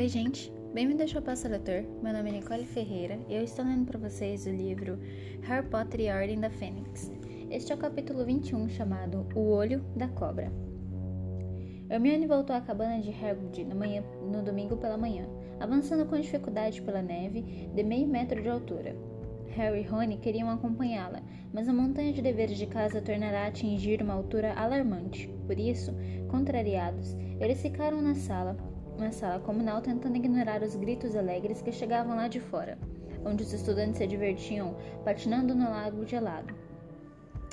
Oi, gente! Bem-vindo ao Passa Leitor. Meu nome é Nicole Ferreira e eu estou lendo para vocês o livro Harry Potter e a Ordem da Fênix. Este é o capítulo 21, chamado O Olho da Cobra. Hermione voltou à cabana de Hagrid no, manhã, no domingo pela manhã, avançando com dificuldade pela neve de meio metro de altura. Harry e Rony queriam acompanhá-la, mas a montanha de deveres de casa tornará a atingir uma altura alarmante. Por isso, contrariados, eles ficaram na sala, na sala comunal tentando ignorar os gritos alegres que chegavam lá de fora, onde os estudantes se divertiam patinando no lago gelado,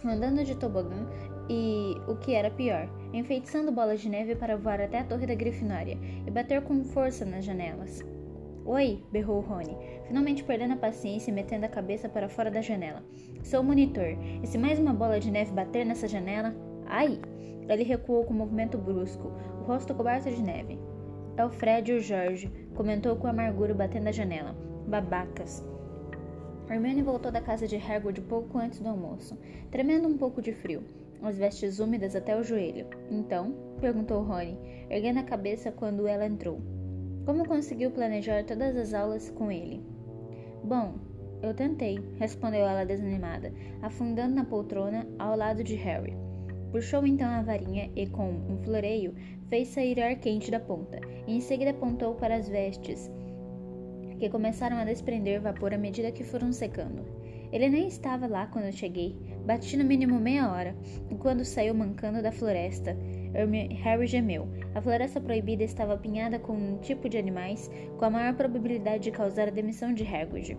andando de tobogã e, o que era pior, enfeitiçando bolas de neve para voar até a torre da Grifinória e bater com força nas janelas. Oi, berrou Rony, finalmente perdendo a paciência e metendo a cabeça para fora da janela. Sou o monitor, e se mais uma bola de neve bater nessa janela. Ai! Ele recuou com um movimento brusco, o rosto coberto de neve. É o Fred e o Jorge, comentou com amargura batendo a janela. Babacas. Hermione voltou da casa de Hagrid pouco antes do almoço, tremendo um pouco de frio, as vestes úmidas até o joelho. Então, perguntou Rony, erguendo a cabeça quando ela entrou. Como conseguiu planejar todas as aulas com ele? Bom, eu tentei, respondeu ela desanimada, afundando na poltrona ao lado de Harry. Puxou então a varinha e, com um floreio, fez sair ar quente da ponta, em seguida apontou para as vestes, que começaram a desprender vapor à medida que foram secando. Ele nem estava lá quando eu cheguei. Bati no mínimo meia hora, e quando saiu mancando da floresta, Harry gemeu. A floresta proibida estava apinhada com um tipo de animais com a maior probabilidade de causar a demissão de Hagrid.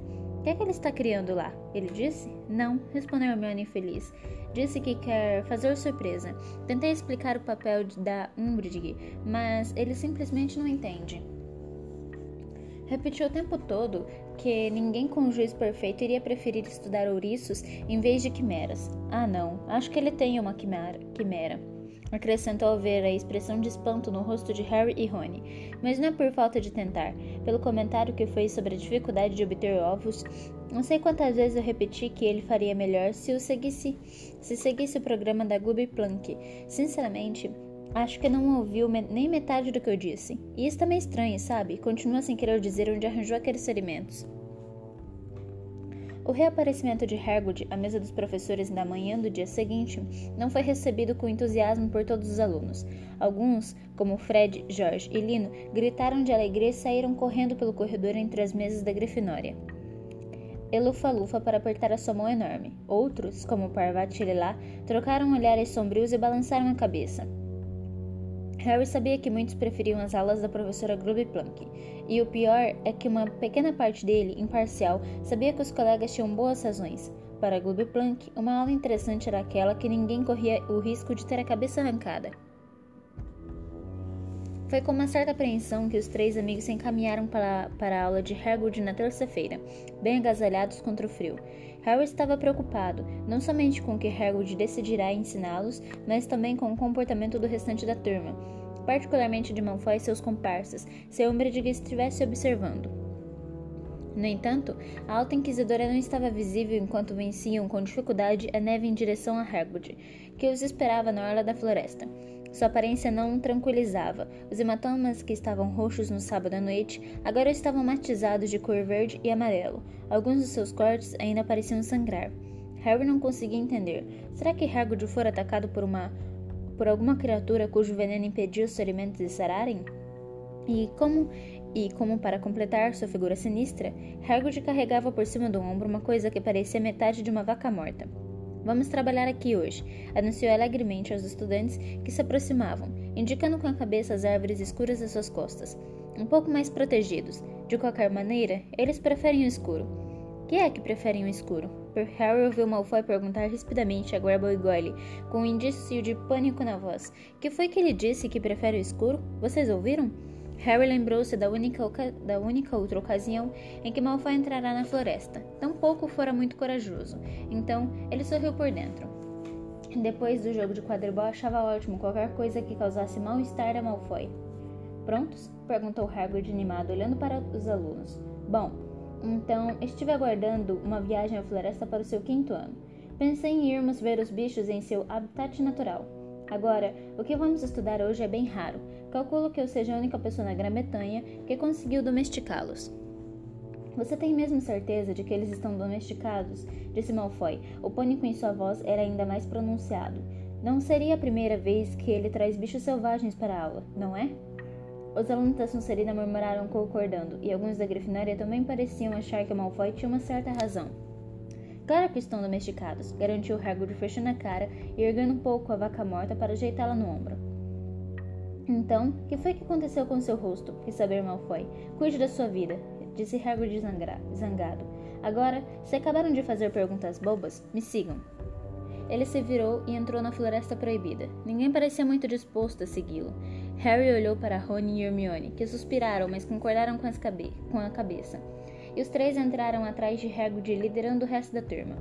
Que é que ele está criando lá? Ele disse? Não, respondeu Hermione infeliz. Disse que quer fazer surpresa. Tentei explicar o papel da Umbridge, mas ele simplesmente não entende. Repetiu o tempo todo que ninguém com juízo perfeito iria preferir estudar ouriços em vez de quimeras. Ah, não, acho que ele tem uma quimera. quimera acrescentou ao ver a expressão de espanto no rosto de Harry e Rony. Mas não é por falta de tentar. Pelo comentário que fez sobre a dificuldade de obter ovos, não sei quantas vezes eu repeti que ele faria melhor se o seguisse, se seguisse o programa da Gloob Plunk. Sinceramente, acho que não ouviu nem metade do que eu disse. E isso também é estranho, sabe? Continua sem querer dizer onde arranjou aqueles alimentos. O reaparecimento de Hagrid à mesa dos professores na manhã do dia seguinte não foi recebido com entusiasmo por todos os alunos. Alguns, como Fred, George e Lino, gritaram de alegria e saíram correndo pelo corredor entre as mesas da Grifinória. Elufa-lufa para apertar a sua mão enorme. Outros, como Parvati Lilá, trocaram olhares sombrios e balançaram a cabeça. Harry sabia que muitos preferiam as aulas da professora Grube Plunk, e o pior é que uma pequena parte dele, imparcial, sabia que os colegas tinham boas razões. Para Grube Plunk, uma aula interessante era aquela que ninguém corria o risco de ter a cabeça arrancada. Foi com uma certa apreensão que os três amigos se encaminharam para, para a aula de Hagrid na terça-feira, bem agasalhados contra o frio. Harry estava preocupado, não somente com o que Hagrid decidirá ensiná-los, mas também com o comportamento do restante da turma, particularmente de Malfoy e seus comparsas, se Umbridge estivesse observando. No entanto, a alta inquisidora não estava visível enquanto venciam com dificuldade a neve em direção a Hagrid, que os esperava na orla da floresta. Sua aparência não tranquilizava. Os hematomas que estavam roxos no sábado à noite agora estavam matizados de cor verde e amarelo. Alguns dos seus cortes ainda pareciam sangrar. Harry não conseguia entender. Será que Hagrid fora atacado por uma por alguma criatura cujo veneno impediu os ferimentos de sararem? E como e como para completar sua figura sinistra, Hagrid carregava por cima do ombro uma coisa que parecia metade de uma vaca morta. Vamos trabalhar aqui hoje, anunciou alegremente aos estudantes que se aproximavam, indicando com a cabeça as árvores escuras às suas costas. Um pouco mais protegidos. De qualquer maneira, eles preferem o escuro. Que é que preferem o escuro? Harry ouviu Malfoy perguntar rispidamente a Grable Goyle, com um indício de pânico na voz. Que foi que ele disse que prefere o escuro? Vocês ouviram? Harry lembrou-se da única, da única outra ocasião em que Malfoy entrará na floresta. Tampouco fora muito corajoso, então ele sorriu por dentro. Depois do jogo de quadribol, achava ótimo qualquer coisa que causasse mal-estar a Malfoy. Prontos? perguntou Hagrid animado, olhando para os alunos. Bom, então estive aguardando uma viagem à floresta para o seu quinto ano. Pensei em irmos ver os bichos em seu habitat natural. Agora, o que vamos estudar hoje é bem raro. Calculo que eu seja a única pessoa na Grã-Bretanha que conseguiu domesticá-los. Você tem mesmo certeza de que eles estão domesticados? Disse Malfoy. O pânico em sua voz era ainda mais pronunciado. Não seria a primeira vez que ele traz bichos selvagens para a aula, não é? Os alunos da Sonserina murmuraram concordando, e alguns da Grifinória também pareciam achar que Malfoy tinha uma certa razão. Claro que estão domesticados, garantiu Hagrid fechando a cara e erguendo um pouco a vaca morta para ajeitá-la no ombro. Então, que foi que aconteceu com seu rosto? Quis saber Malfoy. Cuide da sua vida, disse Hagrid zangado. Agora, se acabaram de fazer perguntas bobas, me sigam. Ele se virou e entrou na floresta proibida. Ninguém parecia muito disposto a segui-lo. Harry olhou para Rony e Hermione, que suspiraram, mas concordaram com, com a cabeça. E os três entraram atrás de Hagrid, liderando o resto da turma.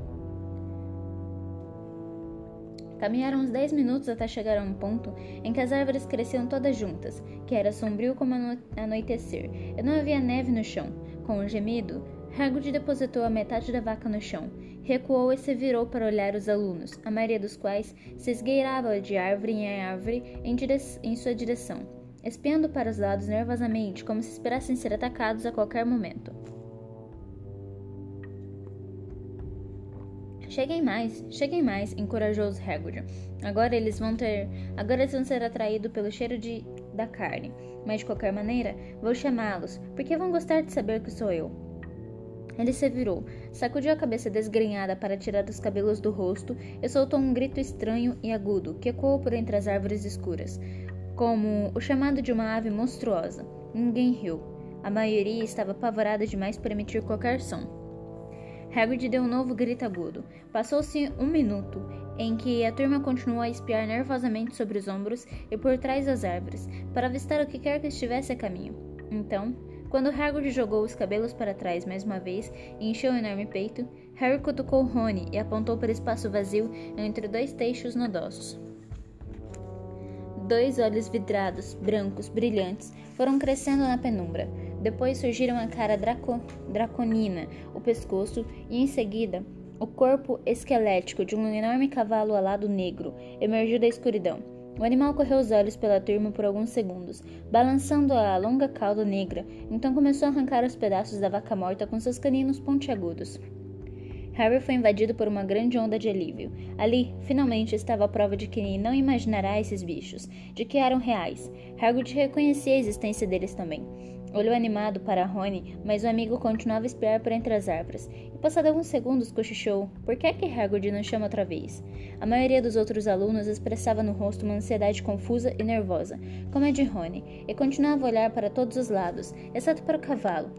Caminharam uns dez minutos até chegar a um ponto em que as árvores cresciam todas juntas, que era sombrio como ano anoitecer, e não havia neve no chão. Com um gemido, Hagrid depositou a metade da vaca no chão, recuou e se virou para olhar os alunos, a maioria dos quais se esgueirava de árvore em árvore em, em sua direção, espiando para os lados nervosamente, como se esperassem ser atacados a qualquer momento. Cheguem mais, cheguem mais, encorajou os Hagrid. Agora eles vão ter, agora eles vão ser atraídos pelo cheiro de da carne. Mas de qualquer maneira, vou chamá-los, porque vão gostar de saber que sou eu. Ele se virou, sacudiu a cabeça desgrenhada para tirar os cabelos do rosto e soltou um grito estranho e agudo que ecoou por entre as árvores escuras, como o chamado de uma ave monstruosa. Ninguém riu. A maioria estava apavorada demais para emitir qualquer som. Hagrid deu um novo grito agudo. Passou-se um minuto, em que a turma continuou a espiar nervosamente sobre os ombros e por trás das árvores, para avistar o que quer que estivesse a caminho. Então, quando Hagrid jogou os cabelos para trás mais uma vez e encheu o enorme peito, Harry cutucou Rony e apontou para o espaço vazio entre dois teixos nodosos. Dois olhos vidrados, brancos, brilhantes, foram crescendo na penumbra. Depois surgiram a cara draco draconina, o pescoço e, em seguida, o corpo esquelético de um enorme cavalo alado negro emergiu da escuridão. O animal correu os olhos pela turma por alguns segundos, balançando a longa cauda negra, então começou a arrancar os pedaços da vaca morta com seus caninos pontiagudos. Harry foi invadido por uma grande onda de alívio. Ali, finalmente, estava a prova de que não imaginará esses bichos, de que eram reais. Hagrid reconhecia a existência deles também. Olhou animado para Rony, mas o amigo continuava a espiar por entre as árvores, e passado alguns segundos cochichou. Por que é que Hagrid não chama outra vez? A maioria dos outros alunos expressava no rosto uma ansiedade confusa e nervosa, como a de Rony, e continuava a olhar para todos os lados, exceto para o cavalo,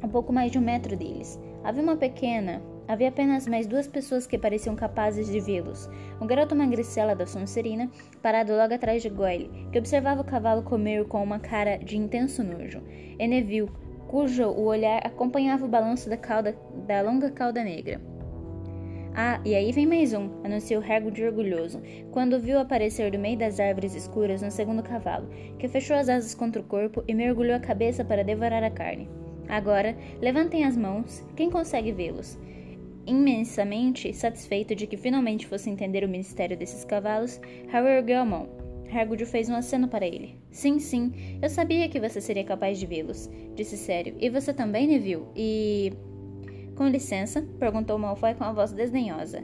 a pouco mais de um metro deles. Havia uma pequena, Havia apenas mais duas pessoas que pareciam capazes de vê-los. Um garoto magricela da Sonserina, parado logo atrás de Goyle, que observava o cavalo comer com uma cara de intenso nojo. E Neville, cujo o olhar acompanhava o balanço da, cauda, da longa cauda negra. Ah, e aí vem mais um, anunciou Hagrid orgulhoso, quando viu aparecer do meio das árvores escuras um segundo cavalo, que fechou as asas contra o corpo e mergulhou a cabeça para devorar a carne. Agora, levantem as mãos, quem consegue vê-los? Imensamente satisfeito de que finalmente fosse entender o mistério desses cavalos, Harry ergueu a mão. Hagrid fez um aceno para ele. Sim, sim, eu sabia que você seria capaz de vê-los, disse sério. E você também, Neville? E... Com licença, perguntou Malfoy com a voz desdenhosa.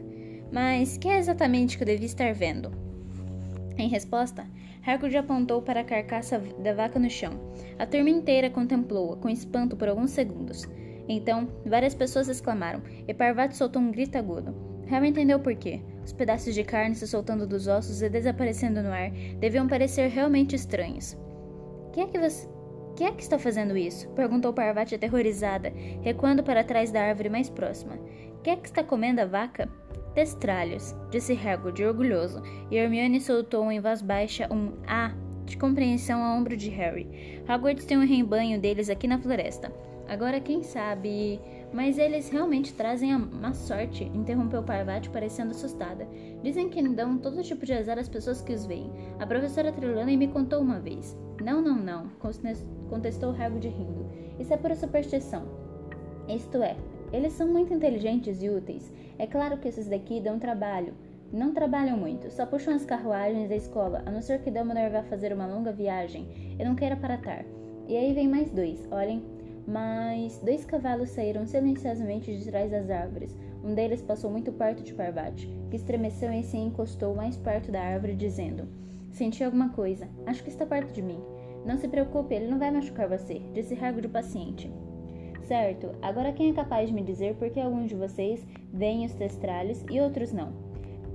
Mas que é exatamente que eu devia estar vendo? Em resposta, Hagrid apontou para a carcaça da vaca no chão. A turma inteira contemplou-a com espanto por alguns segundos. Então, várias pessoas exclamaram, e Parvati soltou um grito agudo. Harry entendeu por quê. Os pedaços de carne se soltando dos ossos e desaparecendo no ar deviam parecer realmente estranhos. Quem é que você. Quem é que está fazendo isso? perguntou Parvati aterrorizada, recuando para trás da árvore mais próxima. Quem é que está comendo a vaca? Testralhos, disse Hagrid orgulhoso, e Hermione soltou em voz baixa um A de compreensão ao ombro de Harry. Hogwarts tem um rebanho deles aqui na floresta. Agora, quem sabe. Mas eles realmente trazem a má sorte, interrompeu Parvati, parecendo assustada. Dizem que dão todo tipo de azar às pessoas que os veem. A professora Trelawney me contou uma vez. Não, não, não, contestou Hagrid rindo. Isso é pura superstição. Isto é, eles são muito inteligentes e úteis. É claro que esses daqui dão trabalho. Não trabalham muito, só puxam as carruagens da escola, a não ser que Dumbledore vá fazer uma longa viagem e não queira paratar. E aí vem mais dois, olhem. Mas dois cavalos saíram silenciosamente de trás das árvores. Um deles passou muito perto de Parvati, que estremeceu e se encostou mais perto da árvore, dizendo: Senti alguma coisa. Acho que está perto de mim. Não se preocupe, ele não vai machucar você, disse de paciente. Certo, agora quem é capaz de me dizer por que alguns de vocês veem os testralhos e outros não?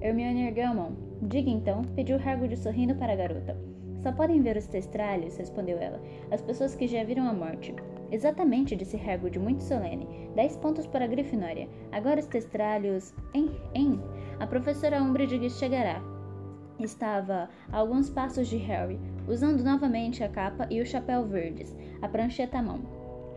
Hermione ergueu a mão. Diga então, pediu Hagrid sorrindo para a garota. Só podem ver os testralhos, respondeu ela, as pessoas que já viram a morte. Exatamente, disse Hagrid muito solene. Dez pontos para a Grifinória. Agora os testralhos... Hein? Hein? A professora Umbridge chegará. Estava a alguns passos de Harry, usando novamente a capa e o chapéu verdes, a prancheta à mão.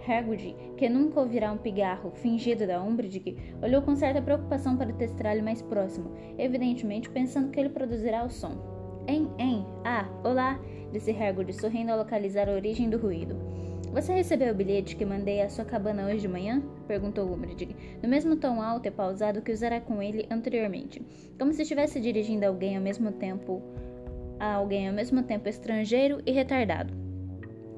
Hagrid, que nunca ouvirá um pigarro fingido da Umbridge, olhou com certa preocupação para o testralho mais próximo, evidentemente pensando que ele produzirá o som. Em, em, ah, olá, disse Hagrid, sorrindo ao localizar a origem do ruído. Você recebeu o bilhete que mandei à sua cabana hoje de manhã? perguntou Umbridge, no mesmo tom alto e pausado que usara com ele anteriormente, como se estivesse dirigindo alguém ao mesmo tempo a alguém ao mesmo tempo estrangeiro e retardado.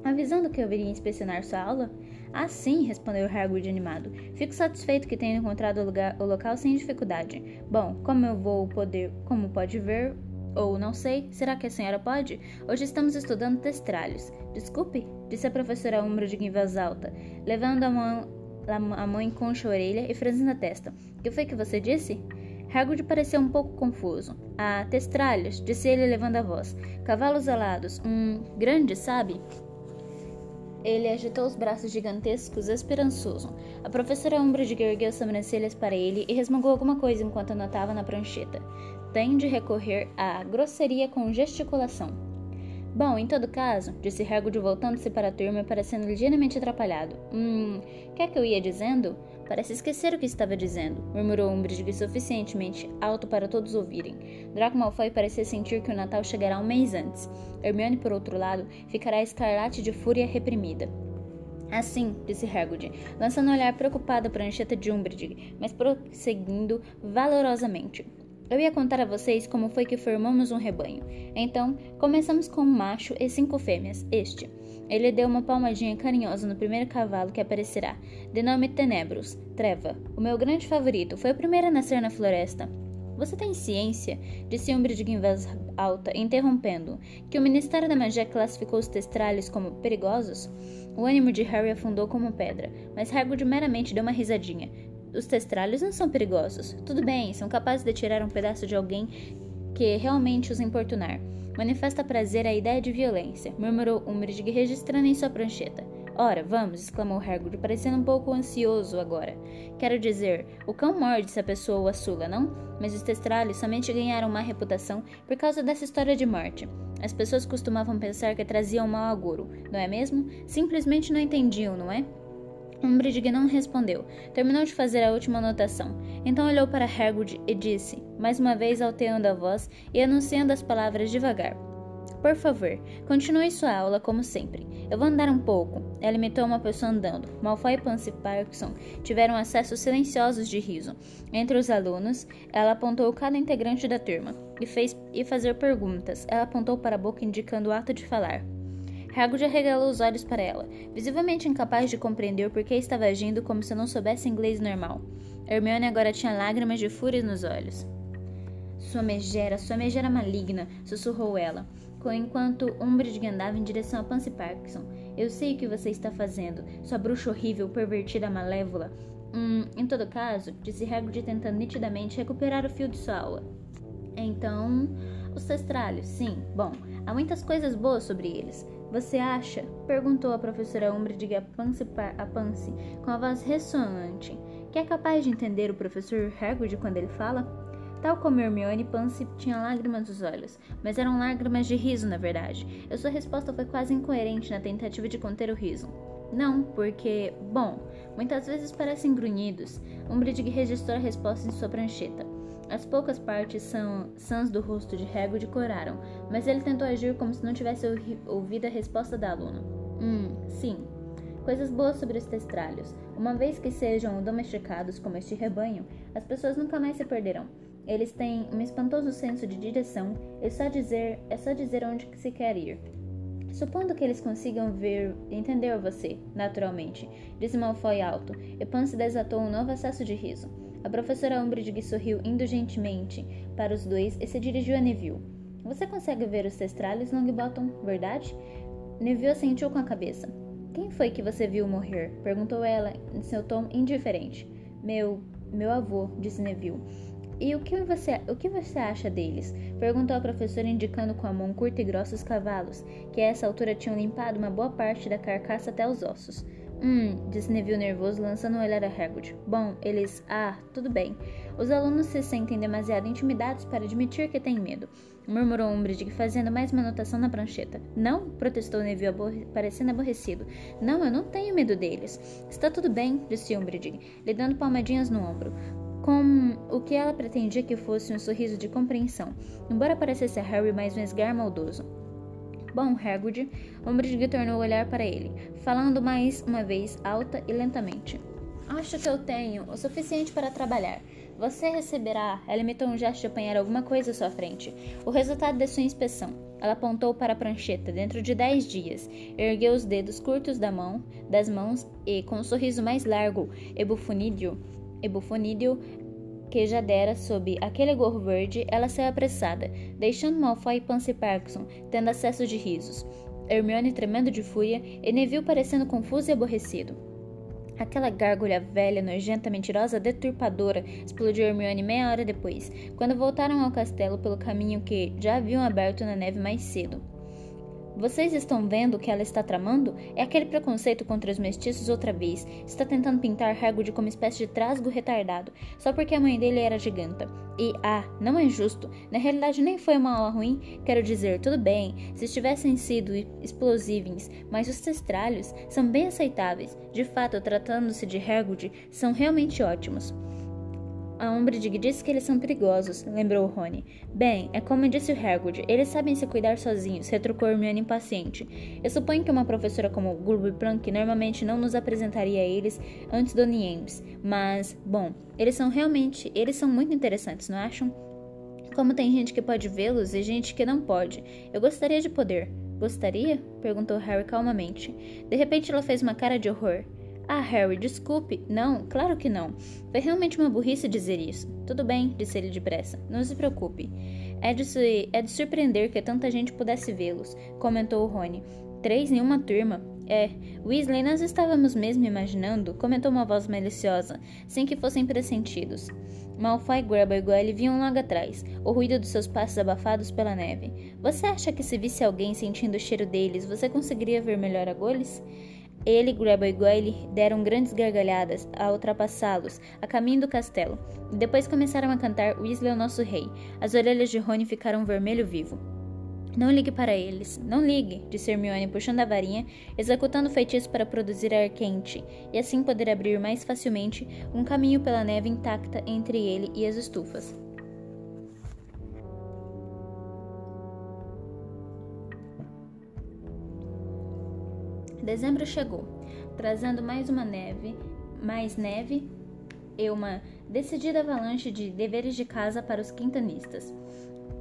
Avisando que eu viria inspecionar sua aula? Ah, sim, respondeu Hagrid animado. Fico satisfeito que tenha encontrado o, lugar, o local sem dificuldade. Bom, como eu vou poder, como pode ver, ou não sei, será que a senhora pode? Hoje estamos estudando testralhos. Desculpe, disse a professora Umbridge em voz alta, levando a mão, a mão em concha a orelha e franzindo a testa. O que foi que você disse? Hagrid pareceu um pouco confuso. Ah, testralhos, disse ele levando a voz. Cavalos alados, um grande, sabe? Ele agitou os braços gigantescos, esperançoso. A professora Umbridge ergueu as sobrancelhas para ele e resmungou alguma coisa enquanto anotava na prancheta. Tem de recorrer à grosseria com gesticulação. Bom, em todo caso, disse Hagrid voltando-se para a turma parecendo ligeiramente atrapalhado. Hum, quer que eu ia dizendo? Parece esquecer o que estava dizendo, murmurou Umbridge suficientemente alto para todos ouvirem. Draco Malfoy parecia sentir que o Natal chegará um mês antes. Hermione, por outro lado, ficará escarlate de fúria reprimida. Assim, disse Hagrid, lançando um olhar preocupado para a prancheta de Umbridge, mas prosseguindo valorosamente. Eu ia contar a vocês como foi que formamos um rebanho. Então, começamos com um macho e cinco fêmeas, este. Ele deu uma palmadinha carinhosa no primeiro cavalo que aparecerá, de nome Tenebros, Treva. O meu grande favorito, foi o primeiro a nascer na floresta. Você tem ciência, disse Umbridge em voz alta, interrompendo, que o Ministério da Magia classificou os testralhos como perigosos? O ânimo de Harry afundou como pedra, mas Hagrid meramente deu uma risadinha. Os testralhos não são perigosos. Tudo bem, são capazes de tirar um pedaço de alguém que realmente os importunar. Manifesta prazer à ideia de violência, murmurou Umbridge registrando em sua prancheta. Ora, vamos, exclamou Hagrid, parecendo um pouco ansioso agora. Quero dizer, o cão morde se a pessoa o assula, não? Mas os testralhos somente ganharam má reputação por causa dessa história de morte. As pessoas costumavam pensar que traziam mau agouro, não é mesmo? Simplesmente não entendiam, não é? Umbridge não respondeu. Terminou de fazer a última anotação. Então olhou para Hagrid e disse, mais uma vez alteando a voz e anunciando as palavras devagar. Por favor, continue sua aula como sempre. Eu vou andar um pouco. Ela imitou uma pessoa andando. Malfoy, Pansy e Parkinson tiveram acessos silenciosos de riso. Entre os alunos, ela apontou cada integrante da turma e fez e fazer perguntas. Ela apontou para a boca indicando o ato de falar. Hagrid arregalou os olhos para ela, visivelmente incapaz de compreender por que estava agindo como se não soubesse inglês normal. Hermione agora tinha lágrimas de fúria nos olhos. Sua megera, sua megera maligna, sussurrou ela, enquanto Umbridge andava em direção a Pansy Parkinson. Eu sei o que você está fazendo, sua bruxa horrível, pervertida, malévola. Hum, em todo caso, disse Hagrid tentando nitidamente recuperar o fio de sua aula. Então, os testralhos, sim, bom, há muitas coisas boas sobre eles. Você acha? perguntou a professora Umbridge a Pansy, a Pansy com a voz ressonante, que é capaz de entender o professor Hagrid quando ele fala? Tal como Hermione, Pansy tinha lágrimas nos olhos, mas eram lágrimas de riso, na verdade. E sua resposta foi quase incoerente na tentativa de conter o riso. Não, porque, bom, muitas vezes parecem grunhidos. Umbridge registrou a resposta em sua prancheta. As poucas partes são, sãs do rosto de Hagrid coraram, mas ele tentou agir como se não tivesse ouvido a resposta da aluna. Hum, sim. Coisas boas sobre os testralhos. Uma vez que sejam domesticados como este rebanho, as pessoas nunca mais se perderão. Eles têm um espantoso senso de direção, é só dizer, é só dizer onde se quer ir. Supondo que eles consigam ver entender você, naturalmente, disse Malfoy alto, e Pan se desatou um novo acesso de riso. A professora Umbridge sorriu indulgentemente para os dois e se dirigiu a Neville. Você consegue ver os testralhos, Longbottom, verdade? Neville assentiu com a cabeça. Quem foi que você viu morrer? perguntou ela em seu tom indiferente. Meu. meu avô, disse Neville. E o que você, o que você acha deles? Perguntou a professora, indicando com a mão curta e grossa os cavalos, que a essa altura tinham limpado uma boa parte da carcaça até os ossos. Hum, disse Neville nervoso, lançando um olhar a Hagrid. Bom, eles. Ah, tudo bem. Os alunos se sentem demasiado intimidados para admitir que têm medo. Murmurou Umbridge, fazendo mais uma anotação na prancheta. Não, protestou Neville, aborre... parecendo aborrecido. Não, eu não tenho medo deles. Está tudo bem, disse Umbridge, lhe dando palmadinhas no ombro com o que ela pretendia que fosse um sorriso de compreensão, embora parecesse a Harry mais um esgar maldoso. Bom, Hagrid, Umbridge tornou a olhar para ele, falando mais uma vez alta e lentamente. Acho que eu tenho o suficiente para trabalhar. Você receberá. Ela imitou um gesto de apanhar alguma coisa à sua frente. O resultado da sua inspeção. Ela apontou para a prancheta dentro de dez dias. Ergueu os dedos curtos da mão, das mãos e, com um sorriso mais largo e bufonídeo, e bufonídeo que já dera sob aquele gorro verde, ela saiu apressada, deixando Malfoy e Pansy Parkinson tendo acesso de risos. Hermione tremendo de fúria e Neville parecendo confuso e aborrecido. Aquela gárgulha velha, nojenta, mentirosa, deturpadora, explodiu Hermione meia hora depois, quando voltaram ao castelo pelo caminho que já haviam aberto na neve mais cedo. Vocês estão vendo o que ela está tramando? É aquele preconceito contra os mestiços outra vez. Está tentando pintar Hagrid como espécie de trasgo retardado, só porque a mãe dele era giganta. E, ah, não é justo. Na realidade, nem foi uma aula ruim. Quero dizer, tudo bem, se tivessem sido explosíveis, mas os testralhos são bem aceitáveis. De fato, tratando-se de Hagrid, são realmente ótimos. A Umbridge disse que eles são perigosos, lembrou Rony. Bem, é como disse o Hagrid, eles sabem se cuidar sozinhos, retrucou Hermione impaciente. Eu suponho que uma professora como Gulby Plunk normalmente não nos apresentaria a eles antes do Niembs, mas, bom, eles são realmente, eles são muito interessantes, não acham? Como tem gente que pode vê-los e gente que não pode. Eu gostaria de poder. Gostaria? perguntou Harry calmamente. De repente ela fez uma cara de horror. Ah, Harry, desculpe. Não, claro que não. Foi realmente uma burrice dizer isso. Tudo bem, disse ele depressa. Não se preocupe. É de, se, é de surpreender que tanta gente pudesse vê-los, comentou Rony. Três em uma turma. É, Weasley, nós estávamos mesmo imaginando, comentou uma voz maliciosa, sem que fossem pressentidos. Malfoy e Grubble vinham logo atrás, o ruído dos seus passos abafados pela neve. Você acha que se visse alguém sentindo o cheiro deles, você conseguiria ver melhor a Goles? Ele Grubble e Goyle deram grandes gargalhadas a ultrapassá-los, a caminho do castelo, e depois começaram a cantar Weasley é o nosso rei. As orelhas de Rony ficaram vermelho vivo. Não ligue para eles, não ligue, disse Hermione puxando a varinha, executando o feitiço para produzir ar quente, e assim poder abrir mais facilmente um caminho pela neve intacta entre ele e as estufas. Dezembro chegou, trazendo mais uma neve, mais neve e uma decidida avalanche de deveres de casa para os quintanistas.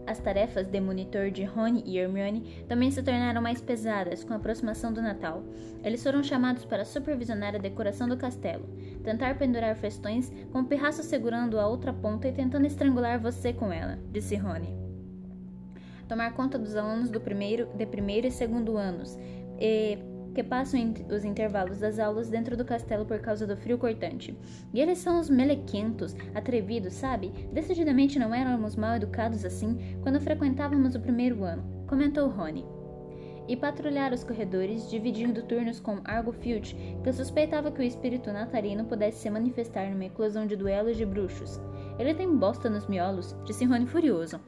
As tarefas de monitor de Rony e Hermione também se tornaram mais pesadas com a aproximação do Natal. Eles foram chamados para supervisionar a decoração do castelo, tentar pendurar festões com o pirraço segurando a outra ponta e tentando estrangular você com ela, disse Rony. Tomar conta dos alunos do primeiro, de primeiro e segundo anos e que passam os intervalos das aulas dentro do castelo por causa do frio cortante. E eles são os melequentos, atrevidos, sabe? Decididamente não éramos mal educados assim quando frequentávamos o primeiro ano, comentou Rony. E patrulhar os corredores, dividindo turnos com Argo Filch, que suspeitava que o espírito natalino pudesse se manifestar numa eclosão de duelos de bruxos. Ele tem bosta nos miolos, disse Rony furioso.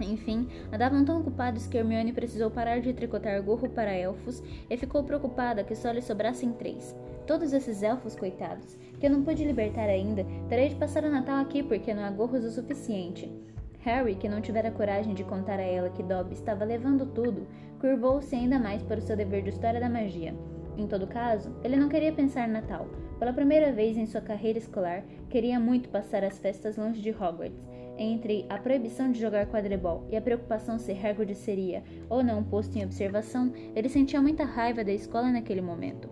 Enfim, andavam tão ocupados que Hermione precisou parar de tricotar gorro para elfos e ficou preocupada que só lhe sobrassem três. Todos esses elfos, coitados, que eu não pude libertar ainda, terei de passar o Natal aqui porque não há gorros o suficiente. Harry, que não tivera coragem de contar a ela que Dobby estava levando tudo, curvou-se ainda mais para o seu dever de história da magia. Em todo caso, ele não queria pensar Natal. Pela primeira vez em sua carreira escolar, queria muito passar as festas longe de Hogwarts entre a proibição de jogar quadribol e a preocupação se Hagrid seria ou não posto em observação, ele sentia muita raiva da escola naquele momento.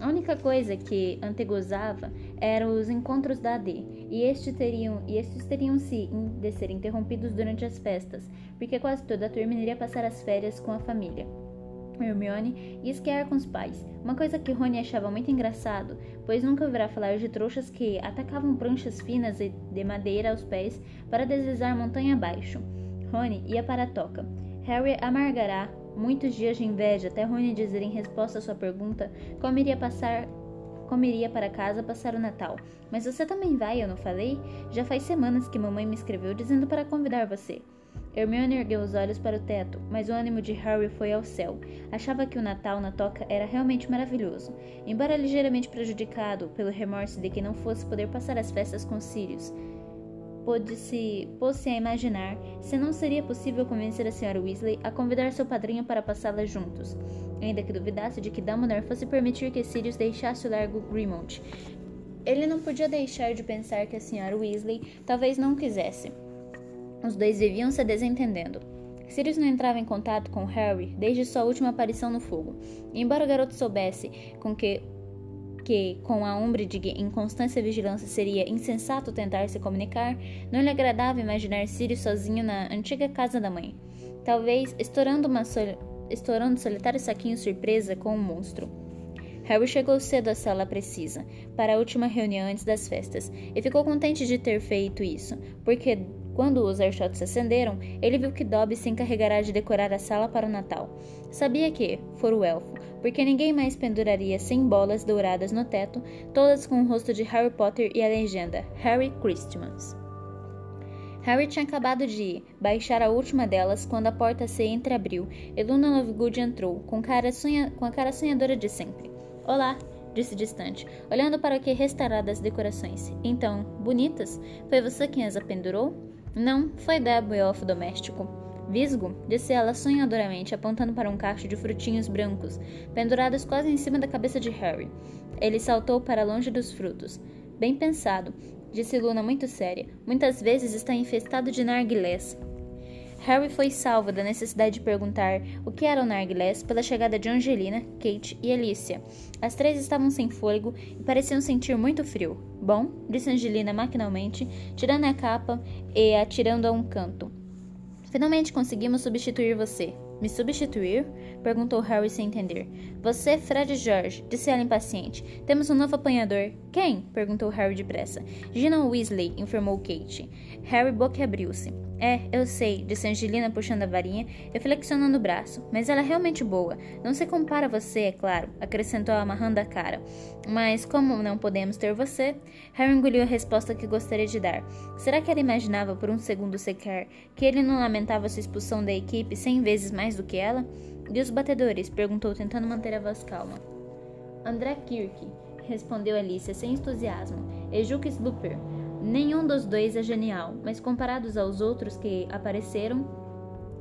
A única coisa que antegozava eram os encontros da AD, e estes teriam, e estes teriam se de ser interrompidos durante as festas, porque quase toda a turma iria passar as férias com a família. Hermione e esquiar com os pais, uma coisa que Rony achava muito engraçado, pois nunca ouvirá falar de trouxas que atacavam pranchas finas de madeira aos pés para deslizar montanha abaixo. Rony ia para a toca. Harry amargará muitos dias de inveja até Rony dizer em resposta à sua pergunta como iria passar como iria para casa passar o Natal. Mas você também vai, eu não falei? Já faz semanas que mamãe me escreveu dizendo para convidar você. Hermione ergueu os olhos para o teto, mas o ânimo de Harry foi ao céu. Achava que o Natal na toca era realmente maravilhoso, embora ligeiramente prejudicado pelo remorso de que não fosse poder passar as festas com Sirius. Pôde-se pôs-se a imaginar se não seria possível convencer a Sra. Weasley a convidar seu padrinho para passá-la juntos, ainda que duvidasse de que Dumbledore fosse permitir que Sirius deixasse o largo Grimmauld. Ele não podia deixar de pensar que a Sra. Weasley talvez não quisesse. Os dois viviam se desentendendo. Sirius não entrava em contato com Harry desde sua última aparição no fogo. E embora o garoto soubesse com que, que com a Umbridge em constância vigilância seria insensato tentar se comunicar, não lhe agradava imaginar Sirius sozinho na antiga casa da mãe. Talvez estourando, uma sol estourando solitário saquinho surpresa com um monstro. Harry chegou cedo à sala precisa, para a última reunião antes das festas, e ficou contente de ter feito isso, porque quando os airshots se acenderam, ele viu que Dobby se encarregará de decorar a sala para o Natal. Sabia que, for o elfo, porque ninguém mais penduraria cem bolas douradas no teto, todas com o rosto de Harry Potter e a legenda Harry Christmas. Harry tinha acabado de baixar a última delas quando a porta se entreabriu e Luna Lovegood entrou, com, cara sonha... com a cara sonhadora de sempre. Olá, disse distante, olhando para o que restará das decorações. Então, bonitas? Foi você quem as apendurou? Não, foi Deb, o elfo doméstico. Visgo, disse ela sonhadoramente, apontando para um cacho de frutinhos brancos, pendurados quase em cima da cabeça de Harry. Ele saltou para longe dos frutos. Bem pensado, disse Luna muito séria. Muitas vezes está infestado de narguilés. Harry foi salvo da necessidade de perguntar o que era o narguilés pela chegada de Angelina, Kate e Alicia. As três estavam sem fôlego e pareciam sentir muito frio. Bom, disse Angelina maquinalmente, tirando a capa e atirando a um canto. Finalmente conseguimos substituir você. Me substituir? Perguntou Harry sem entender. Você, Fred George, disse ela impaciente. Temos um novo apanhador. Quem? perguntou Harry depressa. Gina Weasley, informou Kate. Harry boquiabriu-se. É, eu sei, disse Angelina puxando a varinha e flexionando o braço, mas ela é realmente boa. Não se compara a você, é claro, acrescentou amarrando a cara. Mas como não podemos ter você? Harry engoliu a resposta que gostaria de dar. Será que ela imaginava por um segundo sequer que ele não lamentava sua expulsão da equipe cem vezes mais do que ela? E os batedores? perguntou, tentando manter a voz calma. André Kirk, respondeu Alicia sem entusiasmo, e Jukes Looper. Nenhum dos dois é genial, mas comparados aos outros que apareceram,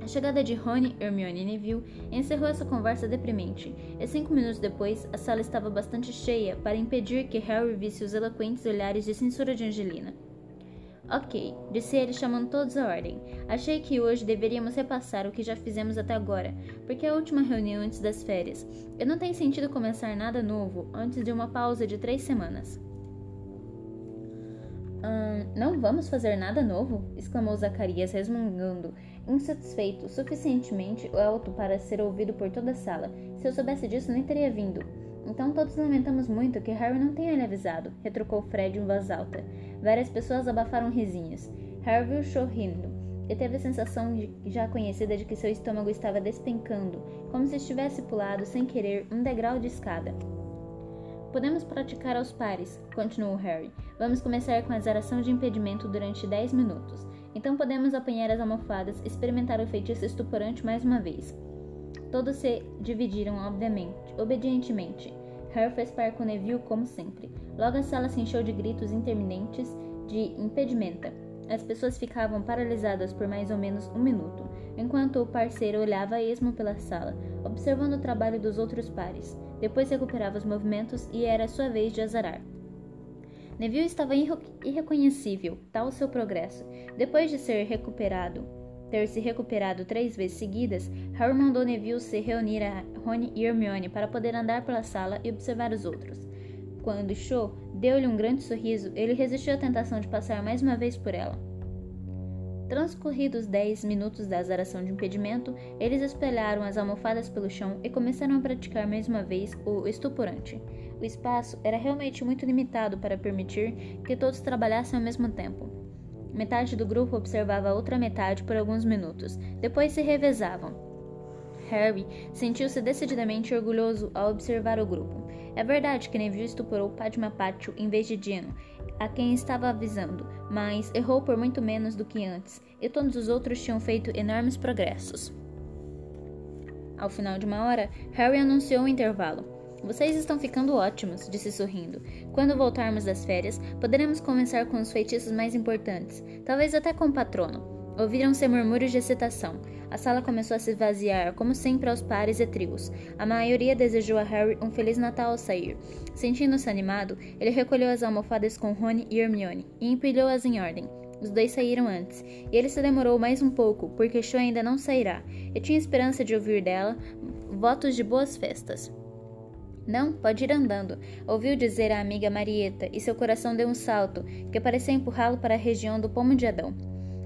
a chegada de Rony, Hermione e Neville encerrou essa conversa deprimente, e cinco minutos depois a sala estava bastante cheia para impedir que Harry visse os eloquentes olhares de censura de Angelina. Ok, disse ele chamando todos à ordem. Achei que hoje deveríamos repassar o que já fizemos até agora, porque é a última reunião antes das férias. E não tem sentido começar nada novo antes de uma pausa de três semanas. Hum, não vamos fazer nada novo? exclamou Zacarias, resmungando, insatisfeito suficientemente alto para ser ouvido por toda a sala. Se eu soubesse disso, nem teria vindo. Então todos lamentamos muito que Harry não tenha lhe avisado, retrucou Fred em voz alta. Várias pessoas abafaram risinhos. Harry viu sorrindo e teve a sensação de, já conhecida de que seu estômago estava despencando, como se estivesse pulado sem querer um degrau de escada. Podemos praticar aos pares, continuou Harry. Vamos começar com a zeração de impedimento durante 10 minutos. Então podemos apanhar as almofadas e experimentar o feitiço estuporante mais uma vez. Todos se dividiram obviamente, obedientemente. Harry fez par com Neville como sempre. Logo a sala se encheu de gritos interminentes de impedimenta. As pessoas ficavam paralisadas por mais ou menos um minuto, enquanto o parceiro olhava a esmo pela sala, observando o trabalho dos outros pares. Depois recuperava os movimentos e era sua vez de azarar. Neville estava irreconhecível, tal seu progresso. Depois de ser recuperado, ter se recuperado três vezes seguidas, Harry mandou Neville se reunir a Rony e Hermione para poder andar pela sala e observar os outros. Quando Cho deu-lhe um grande sorriso, ele resistiu à tentação de passar mais uma vez por ela. Transcorridos dez minutos da azaração de impedimento, eles espelharam as almofadas pelo chão e começaram a praticar mais uma vez o estuporante. O espaço era realmente muito limitado para permitir que todos trabalhassem ao mesmo tempo. Metade do grupo observava a outra metade por alguns minutos, depois se revezavam. Harry sentiu-se decididamente orgulhoso ao observar o grupo. É verdade que Neville estuporou Padma Patil em vez de Dino, a quem estava avisando, mas errou por muito menos do que antes, e todos os outros tinham feito enormes progressos. Ao final de uma hora, Harry anunciou o intervalo. Vocês estão ficando ótimos, disse sorrindo. Quando voltarmos das férias, poderemos começar com os feitiços mais importantes, talvez até com o patrono. Ouviram-se murmúrios de excitação. A sala começou a se esvaziar, como sempre aos pares e trios. A maioria desejou a Harry um Feliz Natal ao sair. Sentindo-se animado, ele recolheu as almofadas com Rony e Hermione e empilhou-as em ordem. Os dois saíram antes, e ele se demorou mais um pouco, porque Cho ainda não sairá, e tinha esperança de ouvir dela votos de boas festas. Não, pode ir andando, ouviu dizer a amiga Marieta, e seu coração deu um salto, que parecia empurrá-lo para a região do pomo de Adão.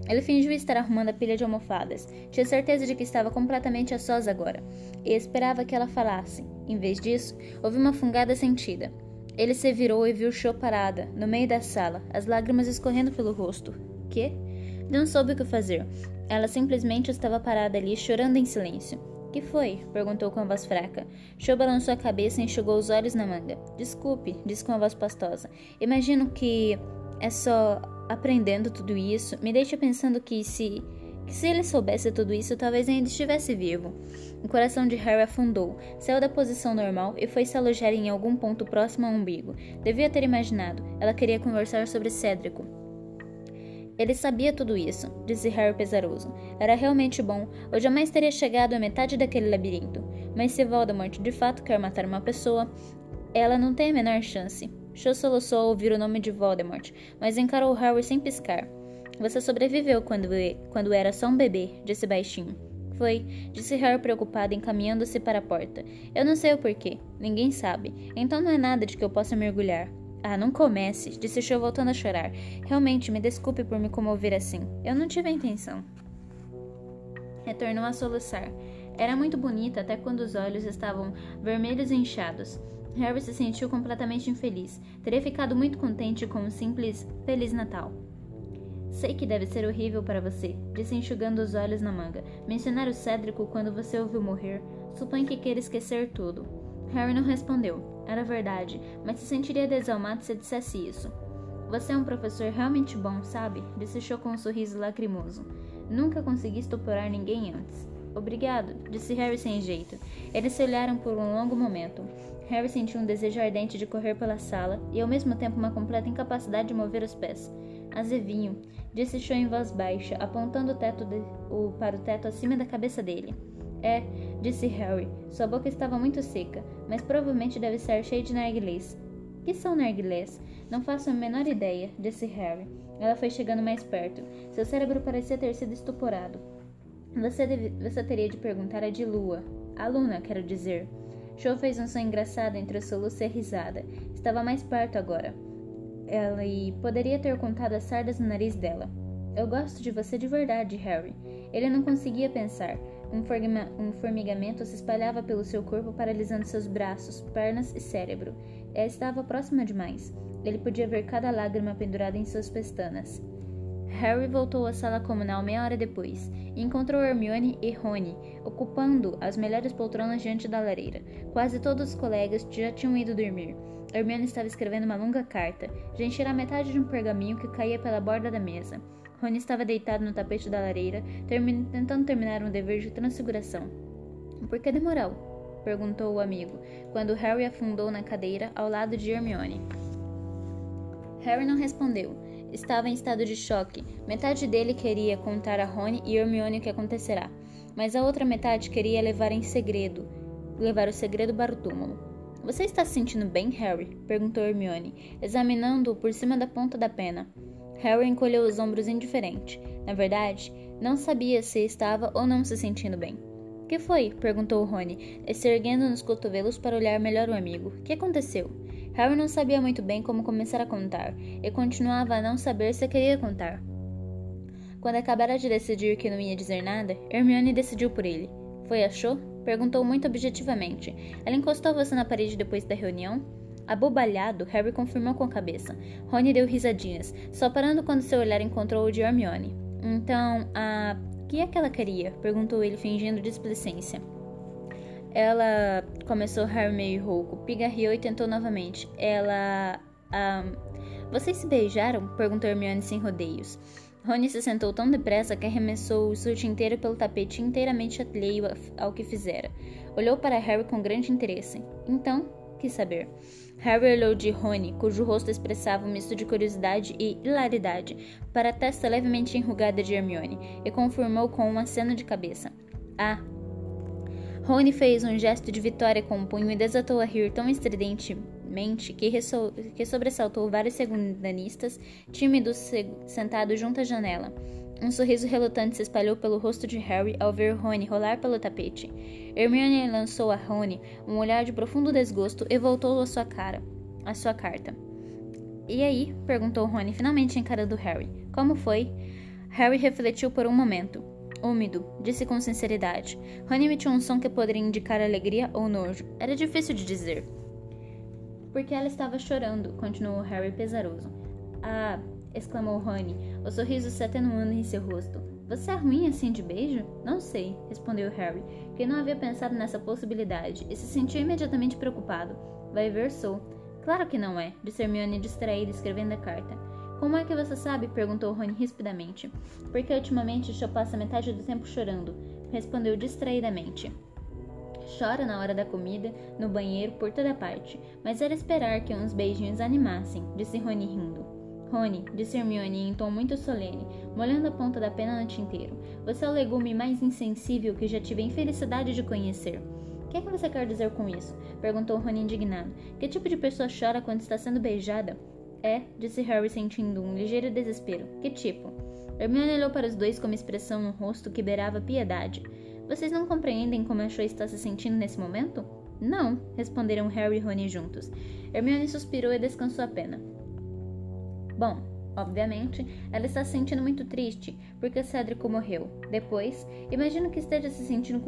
Ele fingiu estar arrumando a pilha de almofadas. Tinha certeza de que estava completamente a sós agora, e esperava que ela falasse. Em vez disso, houve uma fungada sentida. Ele se virou e viu Cho parada, no meio da sala, as lágrimas escorrendo pelo rosto. Que? Não soube o que fazer. Ela simplesmente estava parada ali, chorando em silêncio. Que foi? perguntou com a voz fraca. Cho balançou a cabeça e enxugou os olhos na manga. Desculpe, disse com a voz pastosa. Imagino que é só aprendendo tudo isso. Me deixa pensando que se que se ele soubesse tudo isso, talvez ainda estivesse vivo. O coração de Harry afundou, saiu da posição normal e foi se alojar em algum ponto próximo ao umbigo. Devia ter imaginado. Ela queria conversar sobre Cédrico. Ele sabia tudo isso, disse Harry pesaroso. Era realmente bom, ou jamais teria chegado à metade daquele labirinto. Mas se Voldemort de fato quer matar uma pessoa, ela não tem a menor chance. Cho soluçou ao ouvir o nome de Voldemort, mas encarou Harry sem piscar. Você sobreviveu quando, quando era só um bebê, disse baixinho. Foi, disse Harry preocupado, encaminhando-se para a porta. Eu não sei o porquê, ninguém sabe, então não é nada de que eu possa mergulhar. Ah, não comece, disse Cho voltando a chorar. Realmente, me desculpe por me comover assim. Eu não tive a intenção. Retornou a soluçar. Era muito bonita até quando os olhos estavam vermelhos e inchados. Harry se sentiu completamente infeliz. Teria ficado muito contente com um simples Feliz Natal. Sei que deve ser horrível para você, disse enxugando os olhos na manga. Mencionar o Cédrico quando você ouviu morrer. Suponho que queira esquecer tudo. Harry não respondeu. Era verdade, mas se sentiria desalmado se dissesse isso. Você é um professor realmente bom, sabe? Disse Cho com um sorriso lacrimoso. Nunca consegui estuporar ninguém antes. Obrigado, disse Harry sem jeito. Eles se olharam por um longo momento. Harry sentiu um desejo ardente de correr pela sala e ao mesmo tempo uma completa incapacidade de mover os pés. Azevinho, disse Cho em voz baixa, apontando o teto de, o, para o teto acima da cabeça dele. É, disse Harry. Sua boca estava muito seca, mas provavelmente deve ser cheia de narguilés. Que são narguilés? Não faço a menor ideia, disse Harry. Ela foi chegando mais perto. Seu cérebro parecia ter sido estuporado. Você, deve, você teria de perguntar a de Lua. A Luna, quero dizer. Cho fez um som engraçado entre o soluço e a risada. Estava mais perto agora. Ela e poderia ter contado as sardas no nariz dela. Eu gosto de você de verdade, Harry. Ele não conseguia pensar. Um, formigamento se espalhava pelo seu corpo, paralisando seus braços, pernas e cérebro. Ela estava próxima demais. Ele podia ver cada lágrima pendurada em suas pestanas. Harry voltou à sala comunal meia hora depois e encontrou Hermione e Rony ocupando as melhores poltronas diante da lareira. Quase todos os colegas já tinham ido dormir. Hermione estava escrevendo uma longa carta, já enchera metade de um pergaminho que caía pela borda da mesa. Rony estava deitado no tapete da lareira, tentando terminar um dever de transfiguração. Por que demorou? perguntou o amigo, quando Harry afundou na cadeira ao lado de Hermione. Harry não respondeu. Estava em estado de choque. Metade dele queria contar a Rony e Hermione o que acontecerá, mas a outra metade queria levar em segredo, levar o segredo para o túmulo. Você está se sentindo bem, Harry? perguntou Hermione, examinando-o por cima da ponta da pena. Harry encolheu os ombros indiferente. Na verdade, não sabia se estava ou não se sentindo bem. Que foi? perguntou Rony, se erguendo nos cotovelos para olhar melhor o amigo. Que aconteceu? Harry não sabia muito bem como começar a contar, e continuava a não saber se queria contar. Quando acabara de decidir que não ia dizer nada, Hermione decidiu por ele. Foi achou? Perguntou muito objetivamente. Ela encostou você na parede depois da reunião? Abobalhado, Harry confirmou com a cabeça. Rony deu risadinhas, só parando quando seu olhar encontrou o de Hermione. Então, a. que é que ela queria? perguntou ele, fingindo displicência. Ela. começou Harry meio rouco, pigarreou e tentou novamente. Ela. Um, vocês se beijaram? perguntou Hermione sem rodeios. Rony se sentou tão depressa que arremessou o suíte inteiro pelo tapete inteiramente alheio ao que fizera. Olhou para Harry com grande interesse. Então, quis saber. Harry olhou de Rony, cujo rosto expressava um misto de curiosidade e hilaridade, para a testa levemente enrugada de Hermione, e confirmou com um aceno de cabeça. Ah! Rony fez um gesto de vitória com o punho e desatou a rir tão estridentemente que, que sobressaltou vários segundanistas, tímidos sentados junto à janela. Um sorriso relutante se espalhou pelo rosto de Harry ao ver Rony rolar pelo tapete. Hermione lançou a Rony um olhar de profundo desgosto e voltou à sua cara, à sua carta. E aí? perguntou Rony, finalmente encarando Harry. Como foi? Harry refletiu por um momento. Úmido, disse com sinceridade. Rony emitiu um som que poderia indicar alegria ou nojo. Era difícil de dizer. Porque ela estava chorando, continuou Harry pesaroso. Ah, exclamou Rony, o sorriso se atenuando em seu rosto. Você é ruim assim de beijo? Não sei, respondeu Harry, que não havia pensado nessa possibilidade e se sentiu imediatamente preocupado. Vai ver, sou. Claro que não é, disse Hermione distraída escrevendo a carta. Como é que você sabe? perguntou Rony rispidamente. Porque ultimamente eu passo metade do tempo chorando, respondeu distraidamente. Chora na hora da comida, no banheiro, por toda parte. Mas era esperar que uns beijinhos animassem, disse Rony rindo. Rony, disse Hermione em tom muito solene, molhando a ponta da pena no tinteiro, você é o legume mais insensível que já tive a infelicidade de conhecer. O que é que você quer dizer com isso? perguntou Rony indignado. Que tipo de pessoa chora quando está sendo beijada? É, disse Harry sentindo um ligeiro desespero. Que tipo? Hermione olhou para os dois com uma expressão no rosto que beirava piedade. Vocês não compreendem como a Cho está se sentindo nesse momento? Não, responderam Harry e Rony juntos. Hermione suspirou e descansou a pena. Bom, obviamente, ela está se sentindo muito triste porque Cédrico morreu. Depois, imagino que esteja se sentindo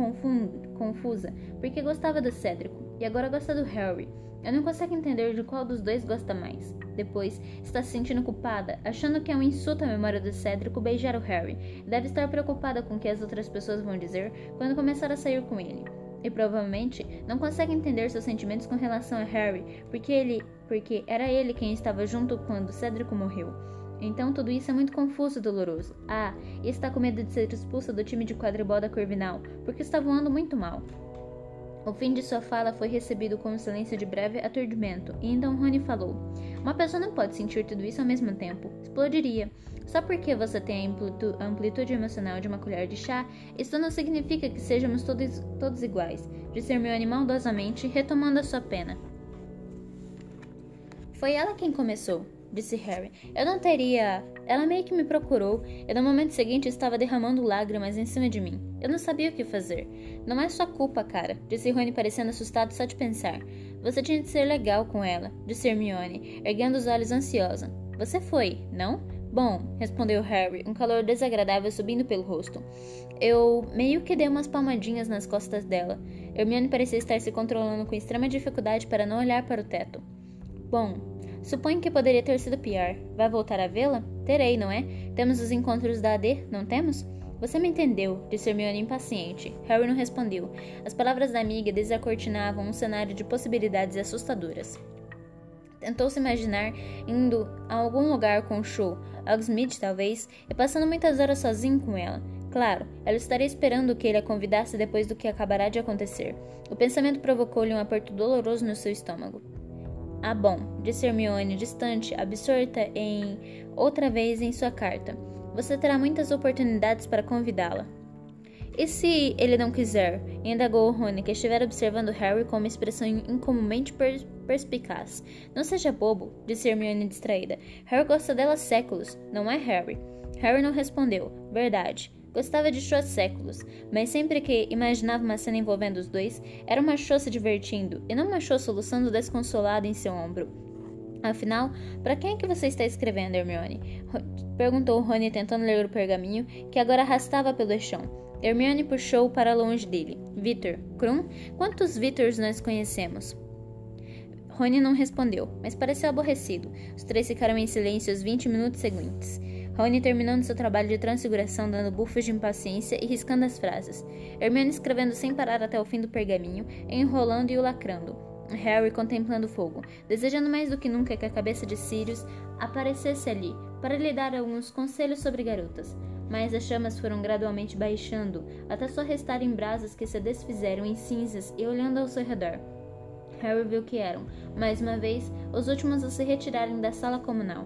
confusa porque gostava do Cédrico e agora gosta do Harry. Eu não consigo entender de qual dos dois gosta mais. Depois, está se sentindo culpada, achando que é um insulto à memória do Cédrico beijar o Harry. Deve estar preocupada com o que as outras pessoas vão dizer quando começar a sair com ele e provavelmente não consegue entender seus sentimentos com relação a Harry, porque ele, porque era ele quem estava junto quando Cedric morreu. Então tudo isso é muito confuso e doloroso. Ah, e está com medo de ser expulsa do time de quadribol da Corvinal, porque está voando muito mal. O fim de sua fala foi recebido com um silêncio de breve aturdimento, e então Rony falou: Uma pessoa não pode sentir tudo isso ao mesmo tempo. Explodiria. Só porque você tem a amplitude emocional de uma colher de chá, isso não significa que sejamos todos, todos iguais, disse Hermione maldosamente, retomando a sua pena. Foi ela quem começou, disse Harry. Eu não teria. Ela meio que me procurou e no momento seguinte estava derramando lágrimas em cima de mim. Eu não sabia o que fazer. Não é sua culpa, cara, disse Rony parecendo assustado só de pensar. Você tinha de ser legal com ela, disse Hermione, erguendo os olhos ansiosa. Você foi, não? Bom, respondeu Harry, um calor desagradável subindo pelo rosto. Eu meio que dei umas palmadinhas nas costas dela. Hermione parecia estar se controlando com extrema dificuldade para não olhar para o teto. Bom, suponho que poderia ter sido pior. Vai voltar a vê-la? Terei, não é? Temos os encontros da AD, não temos? Você me entendeu, disse Hermione impaciente. Harry não respondeu. As palavras da amiga desacortinavam um cenário de possibilidades assustadoras. Tentou se imaginar indo a algum lugar com o show, Hogsmeade talvez, e passando muitas horas sozinho com ela. Claro, ela estaria esperando que ele a convidasse depois do que acabará de acontecer. O pensamento provocou-lhe um aperto doloroso no seu estômago. Ah, bom, disse Hermione, distante, absorta em outra vez em sua carta. Você terá muitas oportunidades para convidá-la. E se ele não quiser? indagou Rony, que estivera observando Harry com uma expressão incomumente per perspicaz. Não seja bobo, disse Hermione distraída. Harry gosta dela há séculos, não é Harry? Harry não respondeu. Verdade. Gostava de há séculos, mas sempre que imaginava uma cena envolvendo os dois, era uma Cho se divertindo, e não uma Cho soluçando desconsolada em seu ombro. Afinal, para quem é que você está escrevendo, Hermione? Perguntou Rony tentando ler o pergaminho, que agora arrastava pelo chão. Hermione puxou para longe dele. Vitor, Krum, quantos Vitors nós conhecemos? Rony não respondeu, mas pareceu aborrecido. Os três ficaram em silêncio os 20 minutos seguintes. Rony terminando seu trabalho de transfiguração, dando bufos de impaciência e riscando as frases. Hermione escrevendo sem parar até o fim do pergaminho, enrolando e o lacrando. Harry contemplando o fogo, desejando mais do que nunca que a cabeça de Sirius aparecesse ali, para lhe dar alguns conselhos sobre garotas mas as chamas foram gradualmente baixando, até só restarem brasas que se desfizeram em cinzas e olhando ao seu redor. Harry viu que eram, mais uma vez, os últimos a se retirarem da sala comunal.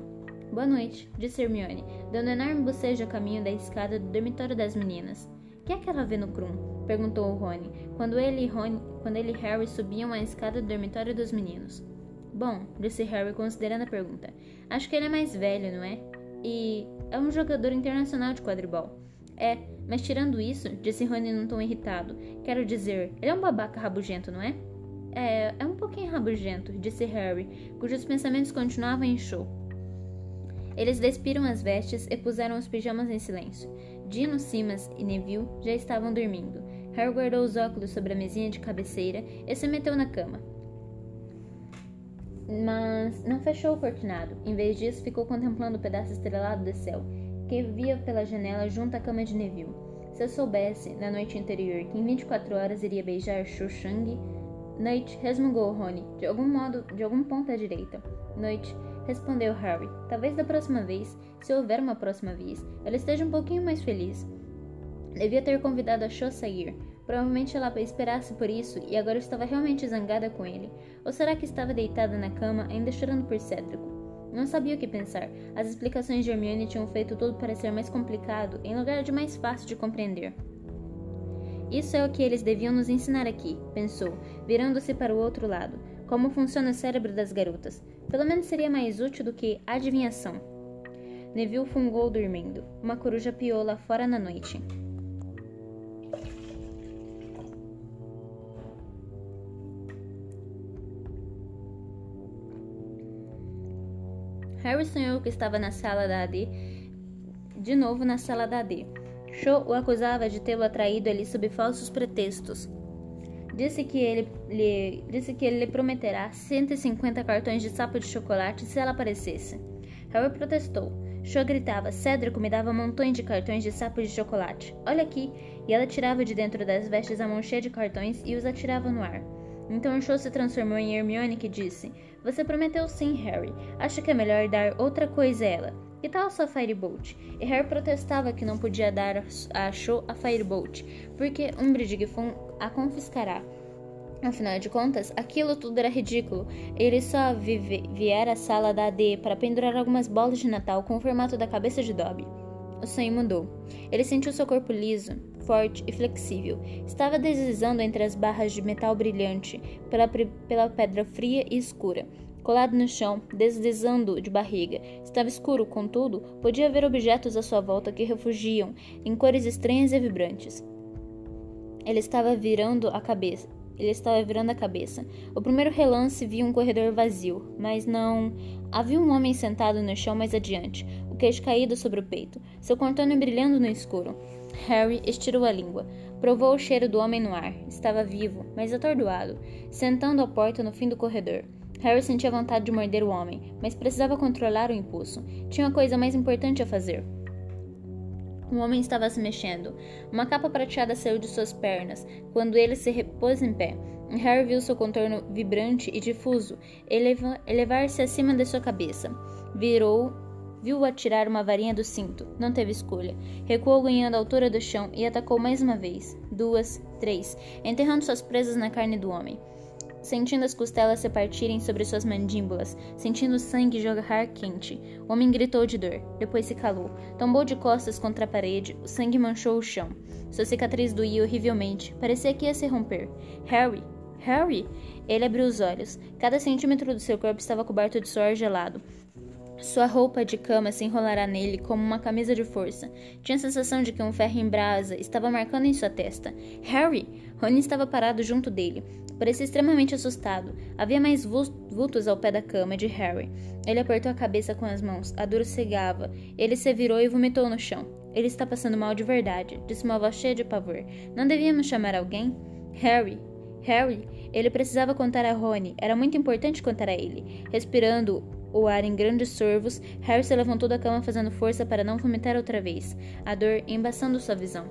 Boa noite, disse Hermione, dando um enorme bocejo a caminho da escada do dormitório das meninas. Que é que ela vê no Krum? Perguntou Rony, quando ele Rony, quando ele e Harry subiam a escada do dormitório dos meninos. Bom, disse Harry considerando a pergunta. Acho que ele é mais velho, não é? E é um jogador internacional de quadribol. É, mas tirando isso, disse Rony num tom irritado, quero dizer, ele é um babaca rabugento, não é? É, é um pouquinho rabugento, disse Harry, cujos pensamentos continuavam em show. Eles despiram as vestes e puseram os pijamas em silêncio. Dino, Simas e Neville já estavam dormindo. Harry guardou os óculos sobre a mesinha de cabeceira e se meteu na cama. Mas não fechou o cortinado. Em vez disso, ficou contemplando o pedaço estrelado do céu, que via pela janela junto à cama de Neville. Se eu soubesse, na noite anterior, que em 24 horas iria beijar Shu Shang... Noite, resmungou Rony, de algum modo, de algum ponto à direita. Noite, respondeu Harry. Talvez da próxima vez, se houver uma próxima vez, ela esteja um pouquinho mais feliz. Devia ter convidado a Cho a sair, Provavelmente ela esperasse por isso e agora estava realmente zangada com ele. Ou será que estava deitada na cama, ainda chorando por Cédrico? Não sabia o que pensar. As explicações de Hermione tinham feito tudo parecer mais complicado, em lugar de mais fácil de compreender. Isso é o que eles deviam nos ensinar aqui, pensou, virando-se para o outro lado. Como funciona o cérebro das garotas. Pelo menos seria mais útil do que adivinhação. Neville fungou dormindo. Uma coruja piou lá fora na noite. Harry sonhou que estava na sala da AD, de novo na sala da AD. Cho o acusava de tê-lo atraído ali sob falsos pretextos. Disse que, ele lhe, disse que ele lhe prometerá 150 cartões de sapo de chocolate se ela aparecesse. Harry protestou. Cho gritava: Cédrico me dava montões de cartões de sapo de chocolate. Olha aqui! E ela tirava de dentro das vestes a mão cheia de cartões e os atirava no ar. Então Cho se transformou em Hermione que disse: Você prometeu sim, Harry. Acho que é melhor dar outra coisa a ela. Que tal sua Firebolt? E Harry protestava que não podia dar a Cho a Firebolt, porque Umbridge a confiscará. Afinal de contas, aquilo tudo era ridículo. Ele só vive, viera à sala da AD para pendurar algumas bolas de Natal com o formato da cabeça de Dobby. O sonho mudou. Ele sentiu seu corpo liso, forte e flexível. Estava deslizando entre as barras de metal brilhante, pela, pela pedra fria e escura. Colado no chão, deslizando de barriga. Estava escuro, contudo, podia ver objetos à sua volta que refugiam em cores estranhas e vibrantes. Ele estava virando a cabeça. Ele estava virando a cabeça. O primeiro relance viu um corredor vazio, mas não. Havia um homem sentado no chão mais adiante, o queixo caído sobre o peito, seu contorno brilhando no escuro. Harry estirou a língua. Provou o cheiro do homem no ar. Estava vivo, mas atordoado, sentando à porta no fim do corredor. Harry sentia vontade de morder o homem, mas precisava controlar o impulso. Tinha uma coisa mais importante a fazer. O homem estava se mexendo. Uma capa prateada saiu de suas pernas quando ele se repôs em pé. Harry viu seu contorno vibrante e difuso elevar-se acima de sua cabeça. Virou Viu-o atirar uma varinha do cinto. Não teve escolha. Recuou ganhando a altura do chão e atacou mais uma vez. Duas, três, enterrando suas presas na carne do homem. sentindo as costelas se partirem sobre suas mandíbulas, sentindo o sangue jogar quente. O homem gritou de dor, depois se calou. Tombou de costas contra a parede, o sangue manchou o chão. Sua cicatriz doía horrivelmente, parecia que ia se romper. Harry! Harry! Ele abriu os olhos. Cada centímetro do seu corpo estava coberto de suor gelado. Sua roupa de cama se enrolara nele como uma camisa de força. Tinha a sensação de que um ferro em brasa estava marcando em sua testa. Harry! Rony estava parado junto dele. Parecia extremamente assustado. Havia mais vultos ao pé da cama de Harry. Ele apertou a cabeça com as mãos. A dor cegava. Ele se virou e vomitou no chão. Ele está passando mal de verdade, disse uma voz cheia de pavor. Não devíamos chamar alguém? Harry! Harry! Ele precisava contar a Rony. Era muito importante contar a ele. Respirando o ar em grandes sorvos, Harry se levantou da cama fazendo força para não vomitar outra vez, a dor embaçando sua visão.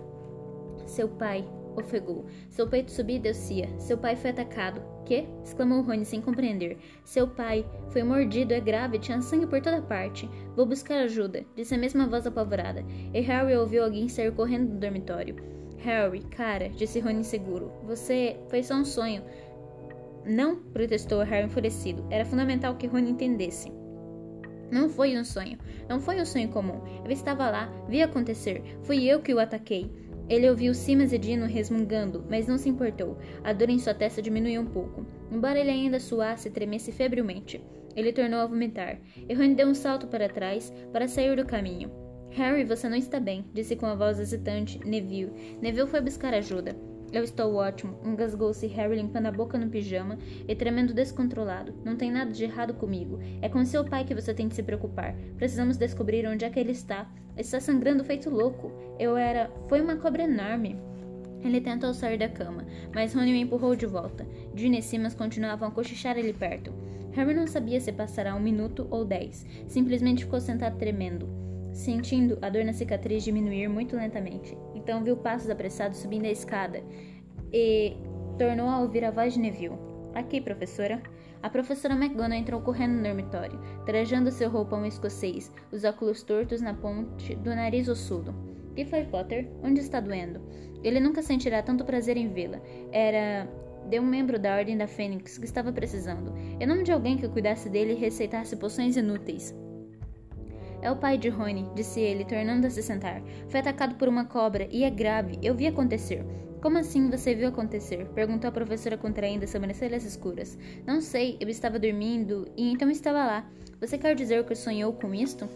Seu pai, ofegou. Seu peito subia e descia. Seu pai foi atacado. Que? exclamou Rony sem compreender. Seu pai foi mordido, é grave, tinha sangue por toda parte. Vou buscar ajuda, disse a mesma voz apavorada. E Harry ouviu alguém sair correndo do dormitório. Harry, cara, disse Rony inseguro. Você. foi só um sonho. Não, protestou Harry enfurecido. Era fundamental que Rony entendesse. Não foi um sonho. Não foi um sonho comum. Eu estava lá, vi acontecer. Fui eu que o ataquei. Ele ouviu Simas e Dino resmungando, mas não se importou. A dor em sua testa diminuiu um pouco. Embora ele ainda suasse e tremesse febrilmente, ele tornou a vomitar. E Rony deu um salto para trás para sair do caminho. Harry, você não está bem, disse com a voz hesitante Neville. Neville foi buscar ajuda. Eu estou ótimo, engasgou-se Harry limpando a boca no pijama e tremendo descontrolado. Não tem nada de errado comigo. É com seu pai que você tem de se preocupar. Precisamos descobrir onde é que ele está. Está sangrando feito louco. Eu era. Foi uma cobra enorme. Ele tentou sair da cama, mas Rony o empurrou de volta. Ginny e Simas continuavam a cochichar ali perto. Harry não sabia se passará um minuto ou dez. Simplesmente ficou sentado tremendo, sentindo a dor na cicatriz diminuir muito lentamente. Então viu passos apressados subindo a escada e tornou a ouvir a voz de Neville. Aqui, professora. A professora McGonagall entrou correndo no dormitório, trajando seu roupão escocês, os óculos tortos na ponte do nariz ossudo. Que foi, Potter? Onde está doendo? Ele nunca sentirá tanto prazer em vê-la. Era de um membro da Ordem da Fênix que estava precisando. Em nome de alguém que cuidasse dele e receitasse poções inúteis. É o pai de Rony, disse ele, tornando a se sentar. Foi atacado por uma cobra e é grave. Eu vi acontecer. Como assim você viu acontecer? Perguntou a professora contraindo as sobrancelhas escuras. Não sei, eu estava dormindo e então estava lá. Você quer dizer que sonhou com isto?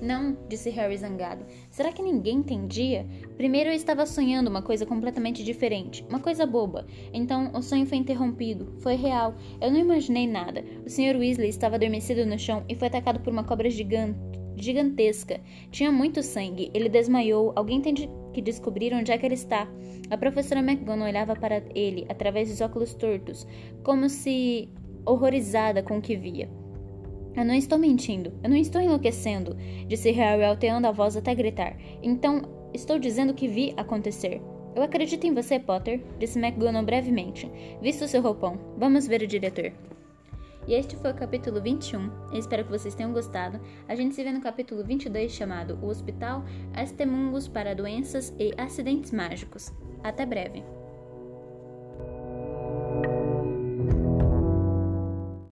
Não, disse Harry zangado. Será que ninguém entendia? Primeiro eu estava sonhando uma coisa completamente diferente, uma coisa boba. Então o sonho foi interrompido. Foi real. Eu não imaginei nada. O Sr. Weasley estava adormecido no chão e foi atacado por uma cobra gigante gigantesca. Tinha muito sangue. Ele desmaiou. Alguém tem que descobrir onde é que ele está. A professora McGonagall olhava para ele através dos óculos tortos, como se horrorizada com o que via. Eu não estou mentindo. Eu não estou enlouquecendo, disse Harry, alteando a voz até gritar. Então, estou dizendo que vi acontecer. Eu acredito em você, Potter, disse McGonagall brevemente. Visto seu roupão. Vamos ver o diretor. E este foi o capítulo 21. Eu espero que vocês tenham gostado. A gente se vê no capítulo 22 chamado O Hospital Astemungus para Doenças e Acidentes Mágicos. Até breve!